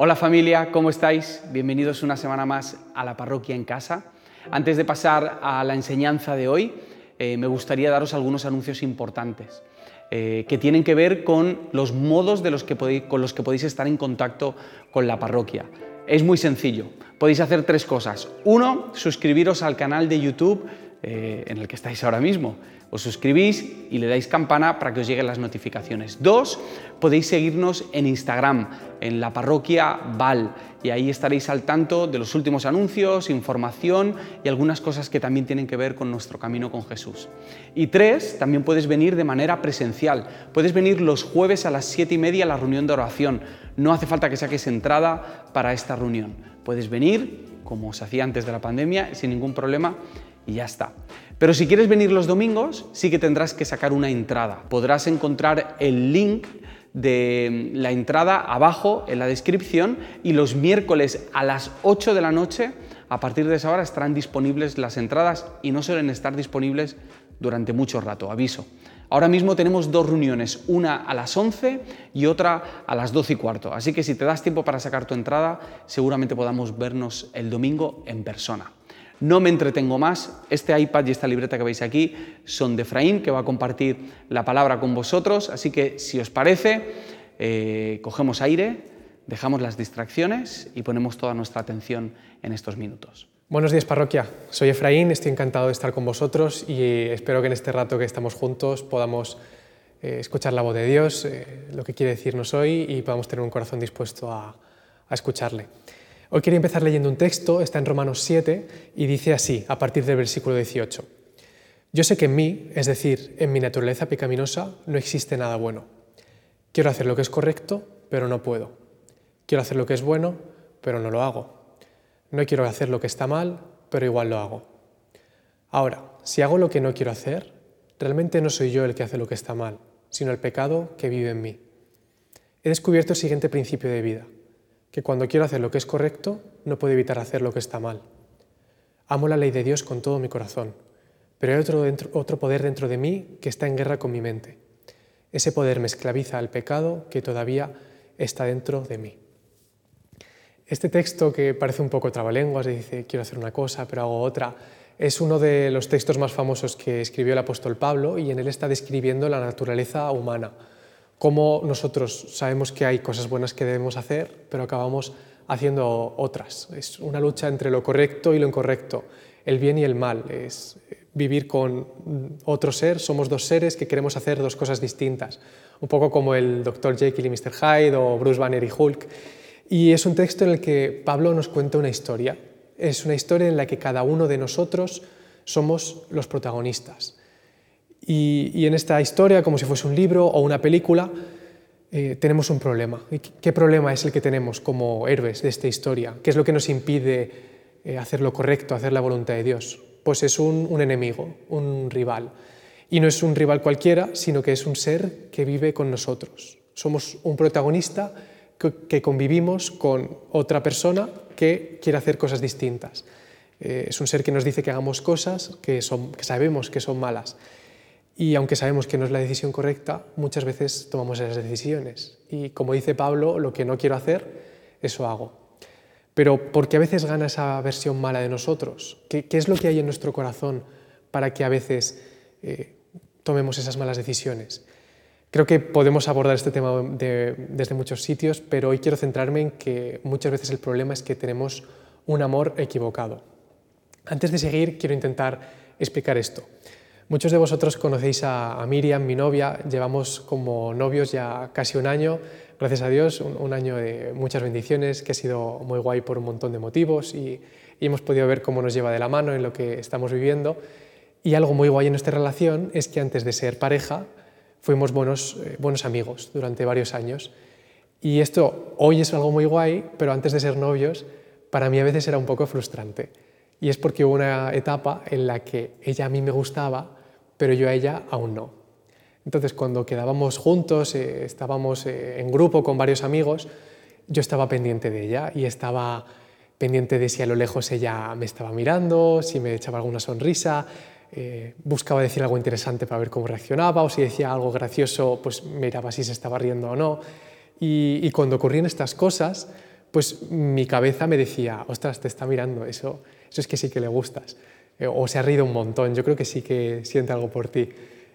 Hola familia, ¿cómo estáis? Bienvenidos una semana más a la parroquia en casa. Antes de pasar a la enseñanza de hoy, eh, me gustaría daros algunos anuncios importantes eh, que tienen que ver con los modos con los que podéis estar en contacto con la parroquia. Es muy sencillo, podéis hacer tres cosas. Uno, suscribiros al canal de YouTube eh, en el que estáis ahora mismo os suscribís y le dais campana para que os lleguen las notificaciones. Dos, podéis seguirnos en Instagram, en la parroquia Val, y ahí estaréis al tanto de los últimos anuncios, información y algunas cosas que también tienen que ver con nuestro camino con Jesús. Y tres, también puedes venir de manera presencial. Puedes venir los jueves a las siete y media a la reunión de oración. No hace falta que saques entrada para esta reunión. Puedes venir, como se hacía antes de la pandemia, sin ningún problema y ya está. Pero si quieres venir los domingos, sí que tendrás que sacar una entrada. Podrás encontrar el link de la entrada abajo en la descripción y los miércoles a las 8 de la noche, a partir de esa hora estarán disponibles las entradas y no suelen estar disponibles durante mucho rato, aviso. Ahora mismo tenemos dos reuniones, una a las 11 y otra a las 12 y cuarto, así que si te das tiempo para sacar tu entrada, seguramente podamos vernos el domingo en persona. No me entretengo más, este iPad y esta libreta que veis aquí son de Efraín, que va a compartir la palabra con vosotros, así que si os parece, eh, cogemos aire, dejamos las distracciones y ponemos toda nuestra atención en estos minutos. Buenos días parroquia, soy Efraín, estoy encantado de estar con vosotros y espero que en este rato que estamos juntos podamos eh, escuchar la voz de Dios, eh, lo que quiere decirnos hoy y podamos tener un corazón dispuesto a escucharle. Hoy quería empezar leyendo un texto, está en Romanos 7 y dice así, a partir del versículo 18. Yo sé que en mí, es decir, en mi naturaleza pecaminosa, no existe nada bueno. Quiero hacer lo que es correcto, pero no puedo. Quiero hacer lo que es bueno, pero no lo hago. No quiero hacer lo que está mal, pero igual lo hago. Ahora, si hago lo que no quiero hacer, realmente no soy yo el que hace lo que está mal, sino el pecado que vive en mí. He descubierto el siguiente principio de vida que cuando quiero hacer lo que es correcto, no puedo evitar hacer lo que está mal. Amo la ley de Dios con todo mi corazón, pero hay otro, otro poder dentro de mí que está en guerra con mi mente. Ese poder me esclaviza al pecado que todavía está dentro de mí. Este texto que parece un poco trabalenguas, dice quiero hacer una cosa pero hago otra, es uno de los textos más famosos que escribió el apóstol Pablo y en él está describiendo la naturaleza humana cómo nosotros sabemos que hay cosas buenas que debemos hacer, pero acabamos haciendo otras. Es una lucha entre lo correcto y lo incorrecto, el bien y el mal. Es vivir con otro ser, somos dos seres que queremos hacer dos cosas distintas, un poco como el Dr. Jekyll y Mr. Hyde o Bruce Banner y Hulk. Y es un texto en el que Pablo nos cuenta una historia. Es una historia en la que cada uno de nosotros somos los protagonistas. Y, en esta historia, como si fuese un libro o una película, eh, tenemos un problema. ¿Qué problema es el que tenemos como héroes de esta historia? ¿Qué es lo que nos impide eh, hacer lo correcto, hacer la voluntad de Dios? Pues es un, enemigo, un rival. Y no es un rival cualquiera, sino que es un ser que vive con nosotros. Somos un protagonista que, convivimos con otra persona que quiere hacer cosas distintas. Eh, es un ser que nos dice que hagamos cosas que, son, que sabemos que son malas. Y aunque sabemos que no es la decisión correcta, muchas veces tomamos esas decisiones. Y como dice Pablo, lo que no quiero hacer, eso hago. Pero ¿por qué a veces gana esa versión mala de nosotros? ¿Qué, es lo que hay en nuestro corazón para que a veces eh, tomemos esas malas decisiones? Creo que podemos abordar este tema desde muchos sitios, pero hoy quiero centrarme en que muchas veces el problema es que tenemos un amor equivocado. Antes de seguir, quiero intentar explicar esto. Muchos de vosotros conocéis a, Miriam, mi novia, llevamos como novios ya casi un año, gracias a Dios, un, año de muchas bendiciones, que ha sido muy guay por un montón de motivos y, hemos podido ver cómo nos lleva de la mano en lo que estamos viviendo. Y algo muy guay en nuestra relación es que antes de ser pareja fuimos buenos, eh, buenos amigos durante varios años. Y esto hoy es algo muy guay, pero antes de ser novios, para mí a veces era un poco frustrante. Y es porque hubo una etapa en la que ella a mí me gustaba, pero yo a ella aún no. Entonces, cuando quedábamos juntos, eh, estábamos eh, en grupo con varios amigos, yo estaba pendiente de ella y estaba pendiente de si a lo lejos ella me estaba mirando, si me echaba alguna sonrisa, eh, buscaba decir algo interesante para ver cómo reaccionaba o si decía algo gracioso, pues miraba si se estaba riendo o no. Y, y cuando ocurrían estas cosas, pues mi cabeza me decía, ostras, te está mirando, eso, eso es que sí que le gustas. Eh, o se ha reído un montón, yo creo que sí que siente algo por ti.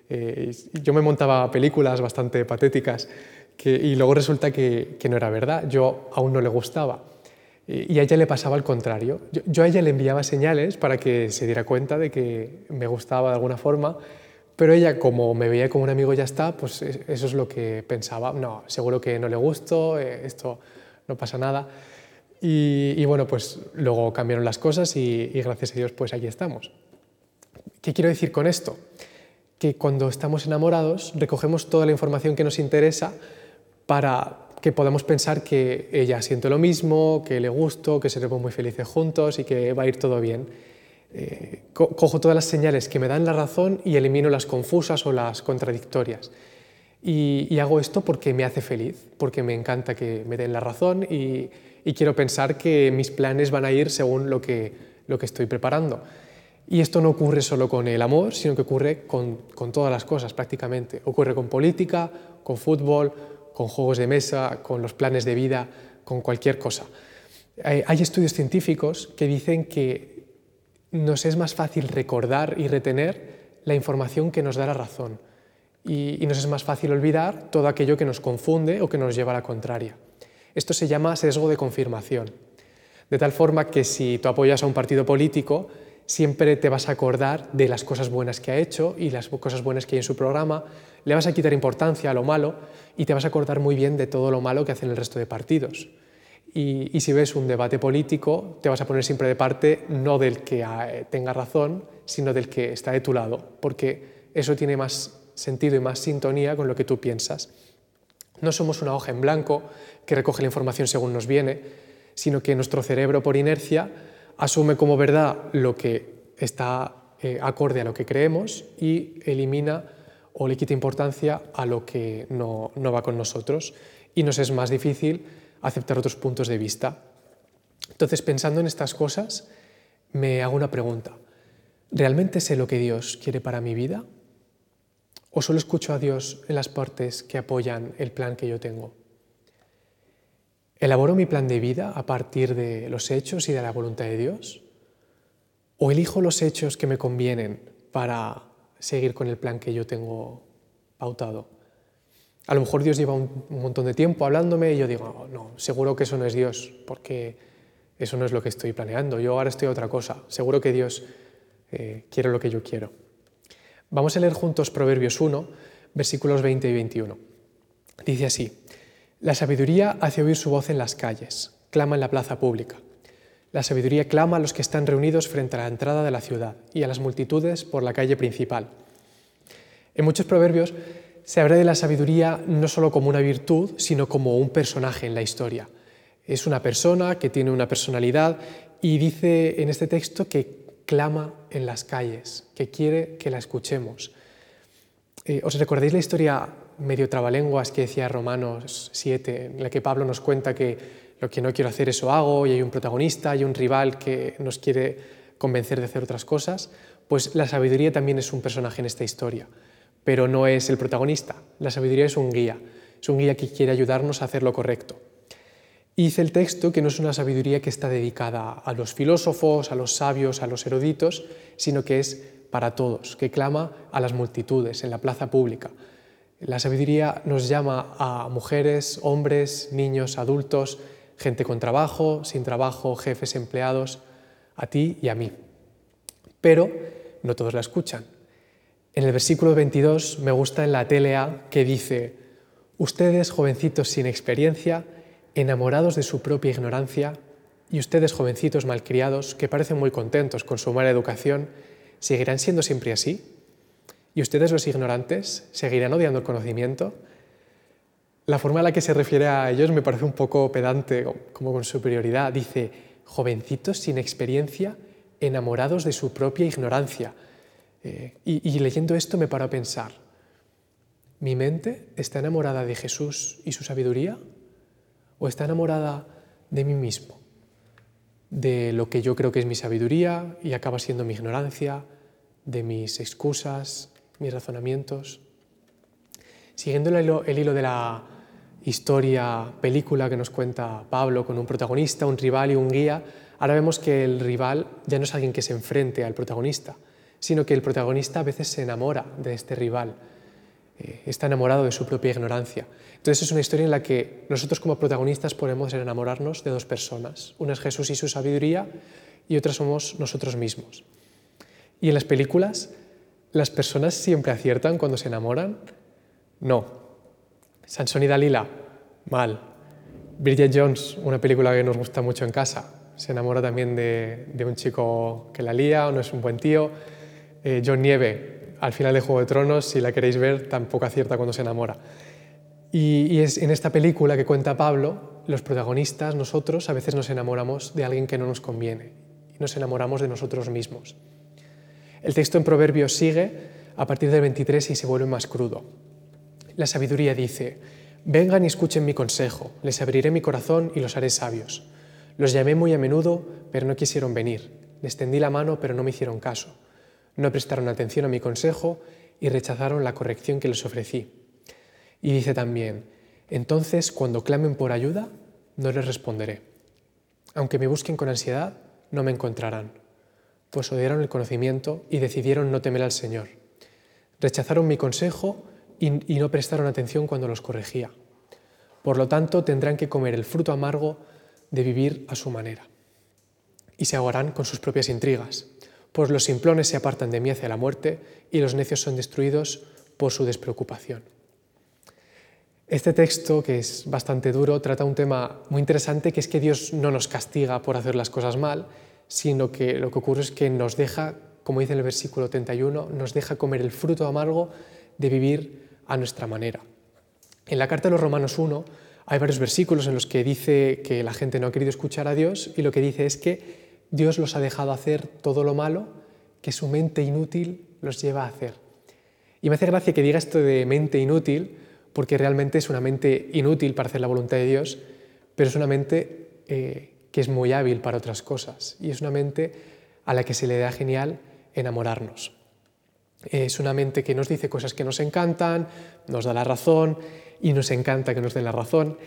Eh, yo me montaba películas bastante patéticas y luego resulta que, no era verdad, yo aún no le gustaba. Y a ella le pasaba al contrario. Yo, a ella le enviaba señales para que se diera cuenta de que me gustaba de alguna forma, pero ella, como me veía como un amigo ya está, pues eso es lo que pensaba. No, seguro que no le gusto, eh, esto no pasa nada. Y, bueno, pues luego cambiaron las cosas y, y gracias a Dios, pues aquí estamos. ¿Qué quiero decir con esto? Que cuando estamos enamorados recogemos toda la información que nos interesa para que podamos pensar que ella siente lo mismo, que le gusto, que seremos muy felices juntos y que va a ir todo bien. Eh, cojo todas las señales que me dan la razón y elimino las confusas o las contradictorias. Y, hago esto porque me hace feliz, porque me encanta que me den la razón y, quiero pensar que mis planes van a ir según lo que, lo que estoy preparando. Y esto no ocurre solo con el amor, sino que ocurre con, con todas las cosas prácticamente. Ocurre con política, con fútbol, con juegos de mesa, con los planes de vida, con cualquier cosa. Hay estudios científicos que dicen que nos es más fácil recordar y retener la información que nos da la razón y, nos es más fácil olvidar todo aquello que nos confunde o que nos lleva a la contraria. Esto se llama sesgo de confirmación. De tal forma que si tú apoyas a un partido político, siempre te vas a acordar de las cosas buenas que ha hecho y las cosas buenas que hay en su programa, le vas a quitar importancia a lo malo y te vas a acordar muy bien de todo lo malo que hacen el resto de partidos. Y, si ves un debate político, te vas a poner siempre de parte no del que eh, tenga razón, sino del que está de tu lado, porque eso tiene más sentido y más sintonía con lo que tú piensas. No somos una hoja en blanco que recoge la información según nos viene, sino que nuestro cerebro por inercia asume como verdad lo que está eh, acorde a lo que creemos y elimina o le quita importancia a lo que no, no va con nosotros y nos es más difícil aceptar otros puntos de vista. Entonces, pensando en estas cosas, me hago una pregunta. ¿Realmente sé lo que Dios quiere para mi vida? ¿O solo escucho a Dios en las partes que apoyan el plan que yo tengo? ¿Elaboro mi plan de vida a partir de los hechos y de la voluntad de Dios? ¿O elijo los hechos que me convienen para seguir con el plan que yo tengo pautado. A lo mejor Dios lleva un, montón de tiempo hablándome y yo digo, oh, no, seguro que eso no es Dios, porque eso no es lo que estoy planeando, yo ahora estoy a otra cosa, seguro que Dios eh, quiere lo que yo quiero. Vamos a leer juntos Proverbios 1, versículos 20 y 21. Dice así, la sabiduría hace oír su voz en las calles, clama en la plaza pública. La sabiduría clama a los que están reunidos frente a la entrada de la ciudad y a las multitudes por la calle principal. En muchos proverbios se habla de la sabiduría no solo como una virtud, sino como un personaje en la historia. Es una persona que tiene una personalidad y dice en este texto que clama en las calles, que quiere que la escuchemos. Eh, ¿Os recordáis la historia medio trabalenguas que decía Romanos 7, en la que Pablo nos cuenta que lo que no quiero hacer eso hago y hay un protagonista, hay un rival que nos quiere convencer de hacer otras cosas, pues la sabiduría también es un personaje en esta historia, pero no es el protagonista. La sabiduría es un guía, es un guía que quiere ayudarnos a hacer lo correcto. Y dice el texto que no es una sabiduría que está dedicada a los filósofos, a los sabios, a los eruditos, sino que es para todos, que clama a las multitudes en la plaza pública. La sabiduría nos llama a mujeres, hombres, niños, adultos, gente con trabajo, sin trabajo, jefes, empleados, a ti y a mí. Pero no todos la escuchan. En el versículo 22 me gusta en la TLA que dice, ustedes jovencitos sin experiencia, enamorados de su propia ignorancia, y ustedes jovencitos malcriados que parecen muy contentos con su mala educación, ¿seguirán siendo siempre así? ¿Y ustedes los ignorantes seguirán odiando el conocimiento? La forma en la que se refiere a ellos me parece un poco pedante, como con superioridad. Dice, jovencitos sin experiencia, enamorados de su propia ignorancia. Eh, y, leyendo esto me paro a pensar, ¿mi mente está enamorada de Jesús y su sabiduría? ¿O está enamorada de mí mismo? De lo que yo creo que es mi sabiduría y acaba siendo mi ignorancia, de mis excusas, mis razonamientos. Siguiendo el hilo, de la historia, película que nos cuenta Pablo con un protagonista, un rival y un guía, ahora vemos que el rival ya no es alguien que se enfrente al protagonista, sino que el protagonista a veces se enamora de este rival, eh, está enamorado de su propia ignorancia. Entonces es una historia en la que nosotros como protagonistas podemos enamorarnos de dos personas. Una es Jesús y su sabiduría y otra somos nosotros mismos. Y en las películas, ¿las personas siempre aciertan cuando se enamoran? No. Sansón y Dalila, mal. Bridget Jones, una película que nos gusta mucho en casa, se enamora también de, un chico que la lía o no es un buen tío. Eh, John Nieve, al final de Juego de Tronos, si la queréis ver, tampoco acierta cuando se enamora. Y, es en esta película que cuenta Pablo, los protagonistas, nosotros, a veces nos enamoramos de alguien que no nos conviene y nos enamoramos de nosotros mismos. El texto en Proverbios sigue a partir del 23 y se vuelve más crudo. La sabiduría dice, vengan y escuchen mi consejo, les abriré mi corazón y los haré sabios. Los llamé muy a menudo, pero no quisieron venir. Les tendí la mano, pero no me hicieron caso. No prestaron atención a mi consejo y rechazaron la corrección que les ofrecí. Y dice también, entonces cuando clamen por ayuda, no les responderé. Aunque me busquen con ansiedad, no me encontrarán, pues odiaron el conocimiento y decidieron no temer al Señor. Rechazaron mi consejo y, no prestaron atención cuando los corregía. Por lo tanto, tendrán que comer el fruto amargo de vivir a su manera. Y se ahogarán con sus propias intrigas, pues los simplones se apartan de mí hacia la muerte y los necios son destruidos por su despreocupación. Este texto, que es bastante duro, trata un tema muy interesante, que es que Dios no nos castiga por hacer las cosas mal, sino que lo que ocurre es que nos deja, como dice en el versículo 31, nos deja comer el fruto amargo de vivir a nuestra manera. En la carta de los Romanos 1 hay varios versículos en los que dice que la gente no ha querido escuchar a Dios y lo que dice es que Dios los ha dejado hacer todo lo malo que su mente inútil los lleva a hacer. Y me hace gracia que diga esto de mente inútil, porque realmente es una mente inútil para hacer la voluntad de Dios, pero es una mente eh, que es muy hábil para otras cosas y es una mente a la que se le da genial enamorarnos. Es una mente que nos dice cosas que nos encantan, nos da la razón y nos encanta que nos den la razón.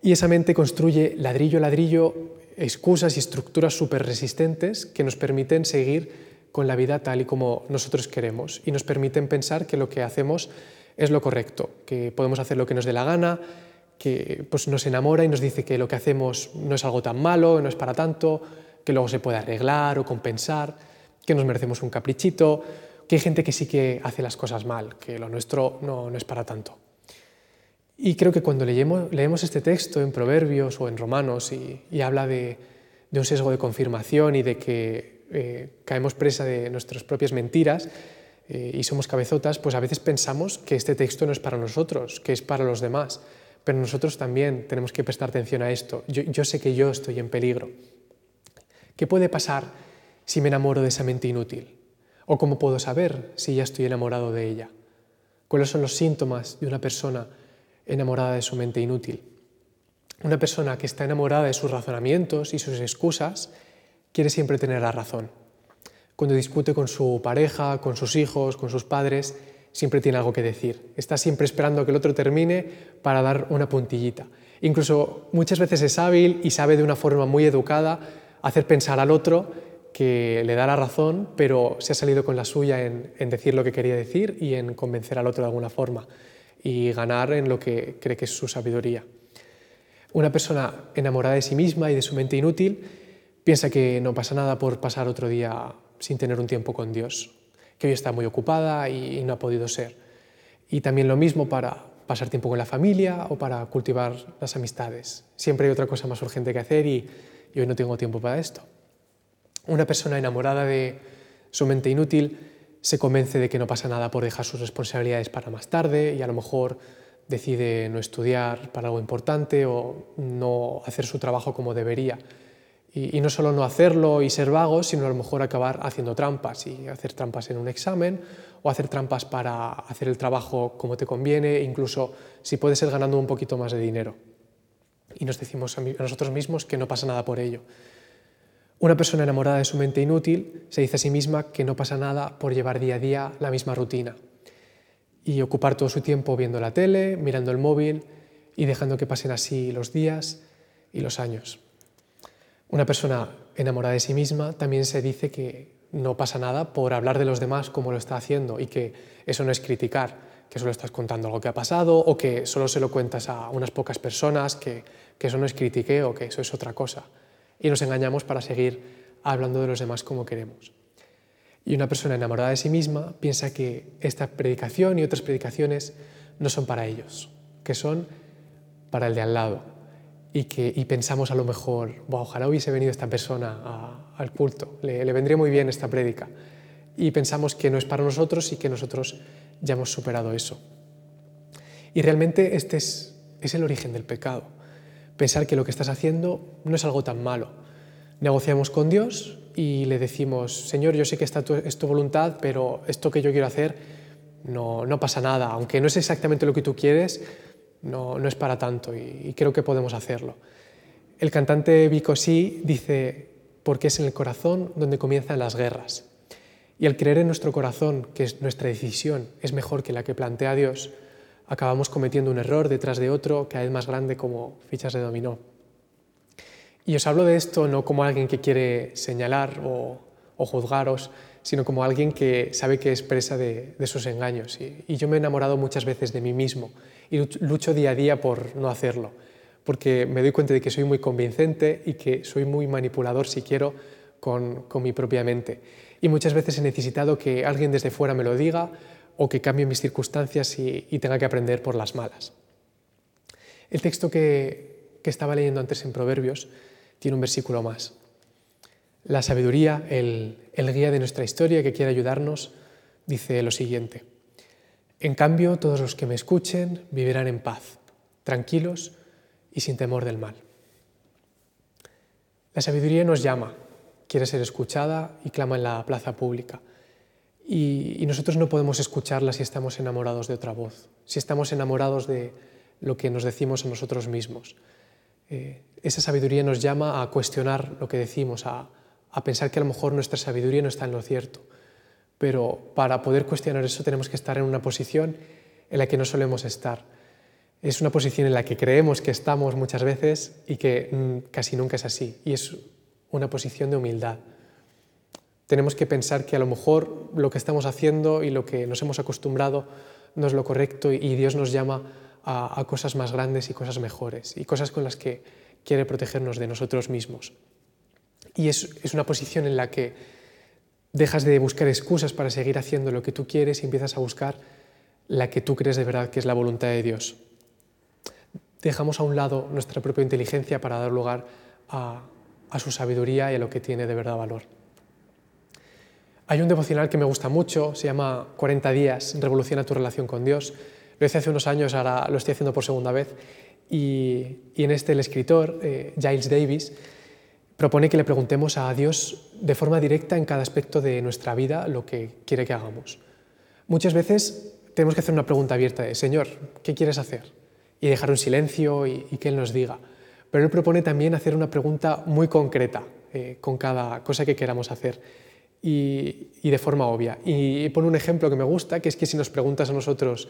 Y esa mente construye ladrillo a ladrillo excusas y estructuras súper resistentes que nos permiten seguir con la vida tal y como nosotros queremos y nos permiten pensar que lo que hacemos es lo correcto, que podemos hacer lo que nos dé la gana, que pues, nos enamora y nos dice que lo que hacemos no es algo tan malo, no es para tanto, que luego se puede arreglar o compensar, que nos merecemos un caprichito, que hay gente que sí que hace las cosas mal, que lo nuestro no, es para tanto. Y creo que cuando leemos, leemos este texto en Proverbios o en Romanos y, habla de, un sesgo de confirmación y de que eh, caemos presa de nuestras propias mentiras, eh, y somos cabezotas, pues a veces pensamos que este texto no es para nosotros, que es para los demás. Pero nosotros también tenemos que prestar atención a esto. Yo, sé que yo estoy en peligro. ¿Qué puede pasar si me enamoro de esa mente inútil? ¿O cómo puedo saber si ya estoy enamorado de ella? ¿Cuáles son los síntomas de una persona enamorada de su mente inútil? Una persona que está enamorada de sus razonamientos y sus excusas quiere siempre tener la razón cuando discute con su pareja, con sus hijos, con sus padres, siempre tiene algo que decir. Está siempre esperando que el otro termine para dar una puntillita. Incluso muchas veces es hábil y sabe de una forma muy educada hacer pensar al otro que le da la razón, pero se ha salido con la suya en, decir lo que quería decir y en convencer al otro de alguna forma y ganar en lo que cree que es su sabiduría. Una persona enamorada de sí misma y de su mente inútil piensa que no pasa nada por pasar otro día sin tener un tiempo con Dios, que hoy está muy ocupada y, no ha podido ser. Y también lo mismo para pasar tiempo con la familia o para cultivar las amistades. Siempre hay otra cosa más urgente que hacer y, hoy no tengo tiempo para esto. Una persona enamorada de su mente inútil se convence de que no pasa nada por dejar sus responsabilidades para más tarde y a lo mejor decide no estudiar para algo importante o no hacer su trabajo como debería. Y, no solo no hacerlo y ser vago, sino a lo mejor acabar haciendo trampas y hacer trampas en un examen o hacer trampas para hacer el trabajo como te conviene, incluso si puede ser ganando un poquito más de dinero. Y nos decimos a nosotros mismos que no pasa nada por ello. Una persona enamorada de su mente inútil se dice a sí misma que no pasa nada por llevar día a día la misma rutina y ocupar todo su tiempo viendo la tele, mirando el móvil y dejando que pasen así los días y los años. Una persona enamorada de sí misma también se dice que no pasa nada por hablar de los demás como lo está haciendo y que eso no es criticar, que solo estás contando algo que ha pasado o que solo se lo cuentas a unas pocas personas, que, eso no es critiqueo, que eso es otra cosa. Y nos engañamos para seguir hablando de los demás como queremos. Y una persona enamorada de sí misma piensa que esta predicación y otras predicaciones no son para ellos, que son para el de al lado. Y, que, y pensamos a lo mejor, ojalá hubiese venido esta persona al culto, le, le vendría muy bien esta prédica. Y pensamos que no es para nosotros y que nosotros ya hemos superado eso. Y realmente este es, es el origen del pecado. Pensar que lo que estás haciendo no es algo tan malo. Negociamos con Dios y le decimos, Señor, yo sé que esta es tu voluntad, pero esto que yo quiero hacer no, no pasa nada. Aunque no es exactamente lo que tú quieres, no, no es para tanto y, creo que podemos hacerlo. El cantante Vico Sí dice, porque es en el corazón donde comienzan las guerras. Y al creer en nuestro corazón que es nuestra decisión es mejor que la que plantea Dios, acabamos cometiendo un error detrás de otro cada vez más grande como fichas de dominó. Y os hablo de esto no como alguien que quiere señalar o, juzgaros, sino como alguien que sabe que es presa de, sus engaños. Y, yo me he enamorado muchas veces de mí mismo y lucho día a día por no hacerlo, porque me doy cuenta de que soy muy convincente y que soy muy manipulador, si quiero, con mi propia mente. Y muchas veces he necesitado que alguien desde fuera me lo diga o que cambie mis circunstancias y, tenga que aprender por las malas. El texto que, estaba leyendo antes en Proverbios tiene un versículo más. La sabiduría, el guía de nuestra historia que quiere ayudarnos, dice lo siguiente. En cambio, todos los que me escuchen vivirán en paz, tranquilos y sin temor del mal. La sabiduría nos llama, quiere ser escuchada y clama en la plaza pública. Y, nosotros no podemos escucharla si estamos enamorados de otra voz, si estamos enamorados de lo que nos decimos a nosotros mismos. Eh, esa sabiduría nos llama a cuestionar lo que decimos, a, a pensar que a lo mejor nuestra sabiduría no está en lo cierto. Pero para poder cuestionar eso tenemos que estar en una posición en la que no solemos estar. Es una posición en la que creemos que estamos muchas veces y que mm, casi nunca es así. Y es una posición de humildad. Tenemos que pensar que a lo mejor lo que estamos haciendo y lo que nos hemos acostumbrado no es lo correcto y Dios nos llama a, cosas más grandes y cosas mejores y cosas con las que quiere protegernos de nosotros mismos. Y es, es, una posición en la que dejas de buscar excusas para seguir haciendo lo que tú quieres y empiezas a buscar la que tú crees de verdad que es la voluntad de Dios. Dejamos a un lado nuestra propia inteligencia para dar lugar a, a su sabiduría y a lo que tiene de verdad valor. Hay un devocional que me gusta mucho, se llama 40 días, revoluciona tu relación con Dios. Lo hice hace unos años, ahora lo estoy haciendo por segunda vez. Y, en este el escritor, eh, Giles Davis, propone que le preguntemos a Dios de forma directa en cada aspecto de nuestra vida lo que quiere que hagamos. Muchas veces tenemos que hacer una pregunta abierta Señor, ¿qué quieres hacer? Y dejar un silencio y, y que Él nos diga. Pero Él propone también hacer una pregunta muy concreta eh, con cada cosa que queramos hacer y, de forma obvia. Y pone un ejemplo que me gusta, que es que si nos preguntas a nosotros,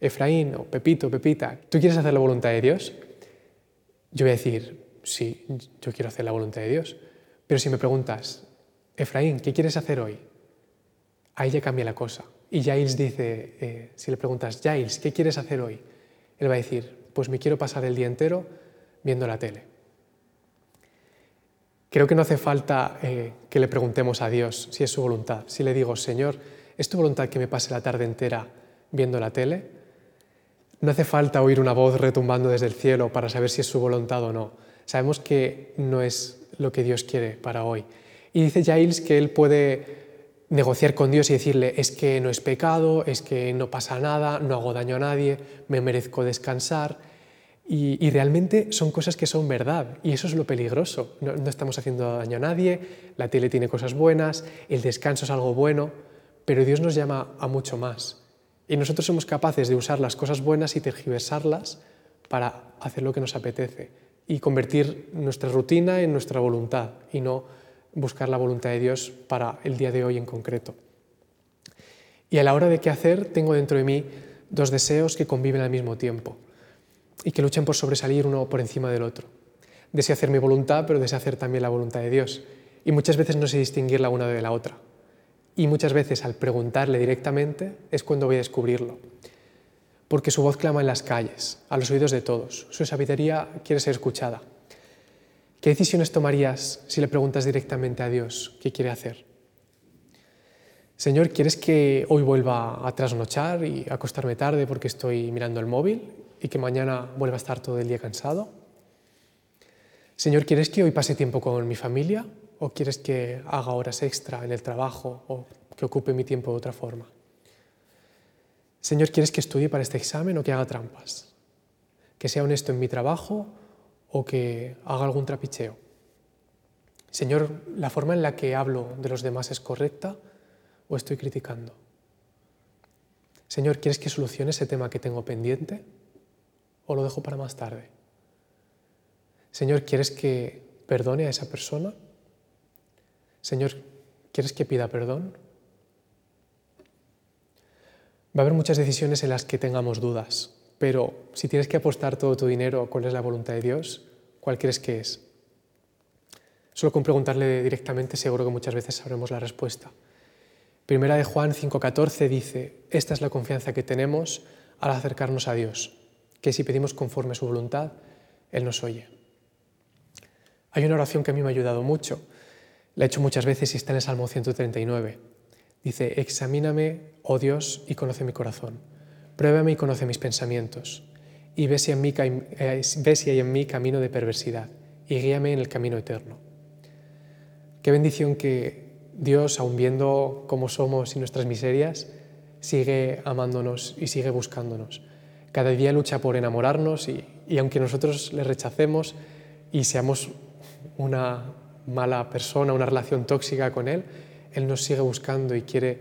Efraín o Pepito, Pepita, ¿tú quieres hacer la voluntad de Dios? Yo voy a decir, sí, yo quiero hacer la voluntad de Dios. Pero si me preguntas, Efraín, ¿qué quieres hacer hoy? Ahí ya cambia la cosa. Y Giles dice, eh, si le preguntas, Giles, ¿qué quieres hacer hoy? Él va a decir, pues me quiero pasar el día entero viendo la tele. Creo que no hace falta eh, que le preguntemos a Dios si es su voluntad. Si le digo, Señor, ¿es tu voluntad que me pase la tarde entera viendo la tele? No hace falta oír una voz retumbando desde el cielo para saber si es su voluntad o no. Sabemos que no es lo que Dios quiere para hoy. Y dice Giles que él puede negociar con Dios y decirle, es que no es pecado, es que no pasa nada, no hago daño a nadie, me merezco descansar. Y, realmente son cosas que son verdad y eso es lo peligroso. No estamos haciendo daño a nadie, la tele tiene cosas buenas, el descanso es algo bueno, pero Dios nos llama a mucho más. Y nosotros somos capaces de usar las cosas buenas y tergiversarlas para hacer lo que nos apetece y convertir nuestra rutina en nuestra voluntad y no buscar la voluntad de Dios para el día de hoy en concreto. Y a la hora de qué hacer, tengo dentro de mí dos deseos que conviven al mismo tiempo. Y que luchen por sobresalir uno por encima del otro. Deseo hacer mi voluntad, pero deseo hacer también la voluntad de Dios. Y muchas veces no sé distinguir la una de la otra. Y muchas veces al preguntarle directamente es cuando voy a descubrirlo. Porque su voz clama en las calles, a los oídos de todos. Su sabiduría quiere ser escuchada. ¿Qué decisiones tomarías si le preguntas directamente a Dios qué quiere hacer? Señor, ¿quieres que hoy vuelva a trasnochar y acostarme tarde porque estoy mirando el móvil y que mañana vuelva a estar todo el día cansado? Señor, ¿quieres que hoy pase tiempo con mi familia o quieres que haga horas extra en el trabajo o que ocupe mi tiempo de otra forma? Señor, ¿quieres que estudie para este examen o que haga trampas? ¿Que sea honesto en mi trabajo o que haga algún trapicheo? Señor, ¿la forma en la que hablo de los demás es correcta o estoy criticando? Señor, ¿quieres que solucione ese tema que tengo pendiente o lo dejo para más tarde? Señor, ¿quieres que perdone a esa persona? Señor, ¿quieres que pida perdón? Va a haber muchas decisiones en las que tengamos dudas, pero si tienes que apostar todo tu dinero cuál es la voluntad de Dios, ¿cuál crees que es? Solo con preguntarle directamente seguro que muchas veces sabremos la respuesta. Primera de Juan 5:14 dice, esta es la confianza que tenemos al acercarnos a Dios, que si pedimos conforme a su voluntad, Él nos oye. Hay una oración que a mí me ha ayudado mucho, la he hecho muchas veces y está en el Salmo 139. Dice, examíname, oh Dios, y conoce mi corazón, pruébame y conoce mis pensamientos, y ve si, en mí, eh, ve si hay en mí camino de perversidad, y guíame en el camino eterno. Qué bendición que Dios, aun viendo cómo somos y nuestras miserias, sigue amándonos y sigue buscándonos. Cada día lucha por enamorarnos y, aunque nosotros le rechacemos y seamos una mala persona, una relación tóxica con Él, Él nos sigue buscando y quiere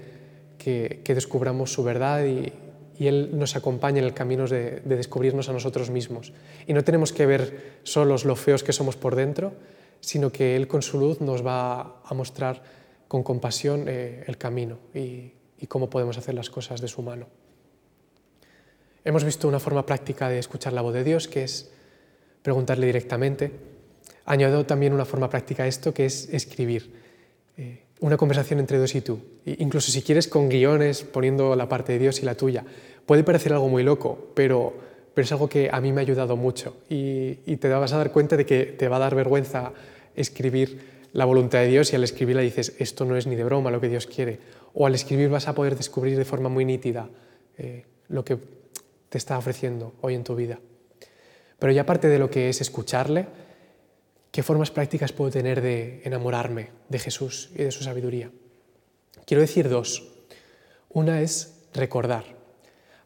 que, descubramos su verdad y, Él nos acompaña en el camino de, descubrirnos a nosotros mismos. Y no tenemos que ver solos lo feos que somos por dentro, sino que Él con su luz nos va a mostrar con compasión eh, el camino y, cómo podemos hacer las cosas de su mano. Hemos visto una forma práctica de escuchar la voz de Dios, que es preguntarle directamente. Añado también una forma práctica a esto, que es escribir. Eh, una conversación entre Dios y tú. incluso si quieres con guiones, poniendo la parte de Dios y la tuya. Puede parecer algo muy loco, pero, pero es algo que a mí me ha ayudado mucho. Y, y te vas a dar cuenta de que te va a dar vergüenza escribir la voluntad de Dios y al escribirla dices, esto no es ni de broma lo que Dios quiere. O al escribir vas a poder descubrir de forma muy nítida eh, lo que te está ofreciendo hoy en tu vida. Pero ya aparte de lo que es escucharle, ¿qué formas prácticas puedo tener de enamorarme de Jesús y de su sabiduría? Quiero decir dos. Una es recordar.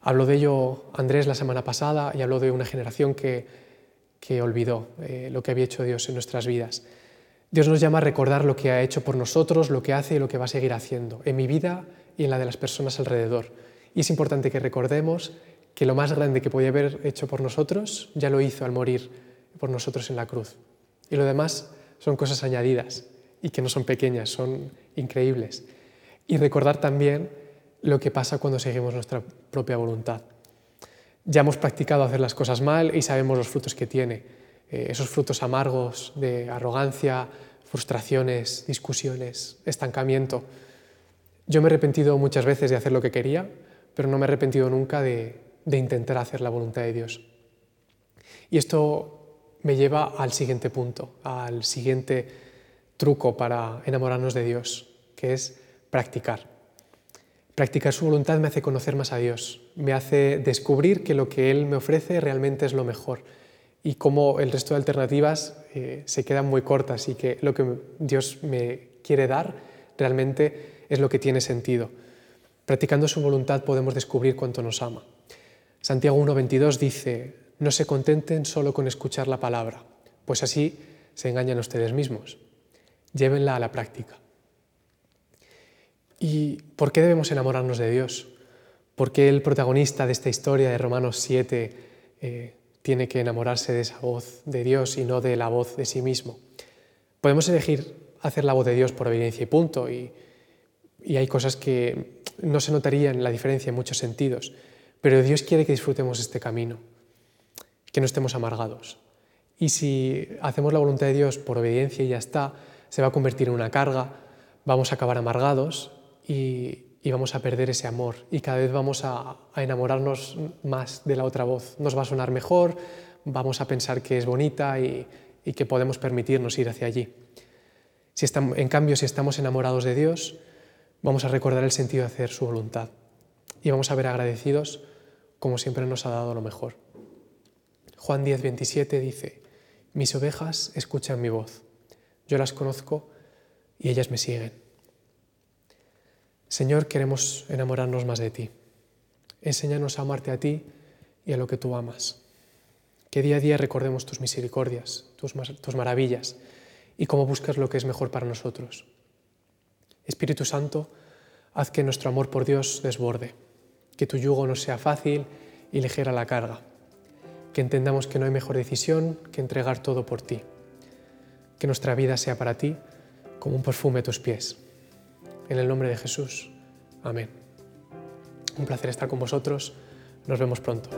Habló de ello Andrés la semana pasada y habló de una generación que, que olvidó eh, lo que había hecho Dios en nuestras vidas. Dios nos llama a recordar lo que ha hecho por nosotros, lo que hace y lo que va a seguir haciendo en mi vida y en la de las personas alrededor. Y es importante que recordemos que lo más grande que podía haber hecho por nosotros ya lo hizo al morir por nosotros en la cruz. Y lo demás son cosas añadidas y que no son pequeñas, son increíbles. Y recordar también lo que pasa cuando seguimos nuestra propia voluntad. Ya hemos practicado hacer las cosas mal y sabemos los frutos que tiene eh, esos frutos amargos de arrogancia, frustraciones, discusiones, estancamiento. Yo me he arrepentido muchas veces de hacer lo que quería, pero no me he arrepentido nunca de, intentar hacer la voluntad de Dios. Y esto me lleva al siguiente punto, al siguiente truco para enamorarnos de Dios, que es practicar. Practicar su voluntad me hace conocer más a Dios, me hace descubrir que lo que Él me ofrece realmente es lo mejor y cómo el resto de alternativas eh, se quedan muy cortas y que lo que Dios me quiere dar realmente es lo que tiene sentido. Practicando su voluntad podemos descubrir cuánto nos ama. Santiago 1.22 dice, no se contenten solo con escuchar la palabra, pues así se engañan ustedes mismos. Llévenla a la práctica. ¿Y por qué debemos enamorarnos de Dios? ¿Por qué el protagonista de esta historia de Romanos 7 tiene que enamorarse de esa voz de Dios y no de la voz de sí mismo. Podemos elegir hacer la voz de Dios por obediencia y punto, y, hay cosas que no se notarían la diferencia en muchos sentidos, pero Dios quiere que disfrutemos este camino, que no estemos amargados. Y si hacemos la voluntad de Dios por obediencia y ya está, se va a convertir en una carga, vamos a acabar amargados y, vamos a perder ese amor y cada vez vamos a, enamorarnos más de la otra voz. Nos va a sonar mejor, vamos a pensar que es bonita y, que podemos permitirnos ir hacia allí. Si en cambio, si estamos enamorados de Dios, vamos a recordar el sentido de hacer su voluntad y vamos a ver agradecidos como siempre nos ha dado lo mejor. Juan 10, 27 dice, mis ovejas escuchan mi voz, yo las conozco y ellas me siguen. Señor, queremos enamorarnos más de ti. Enséñanos a amarte a ti y a lo que tú amas. Que día a día recordemos tus misericordias, tus, tus maravillas y cómo buscas lo que es mejor para nosotros. Espíritu Santo, haz que nuestro amor por Dios desborde, que tu yugo nos sea fácil y ligera la carga, que entendamos que no hay mejor decisión que entregar todo por ti, que nuestra vida sea para ti como un perfume a tus pies. En el nombre de Jesús. Amén. Un placer estar con vosotros. Nos vemos pronto.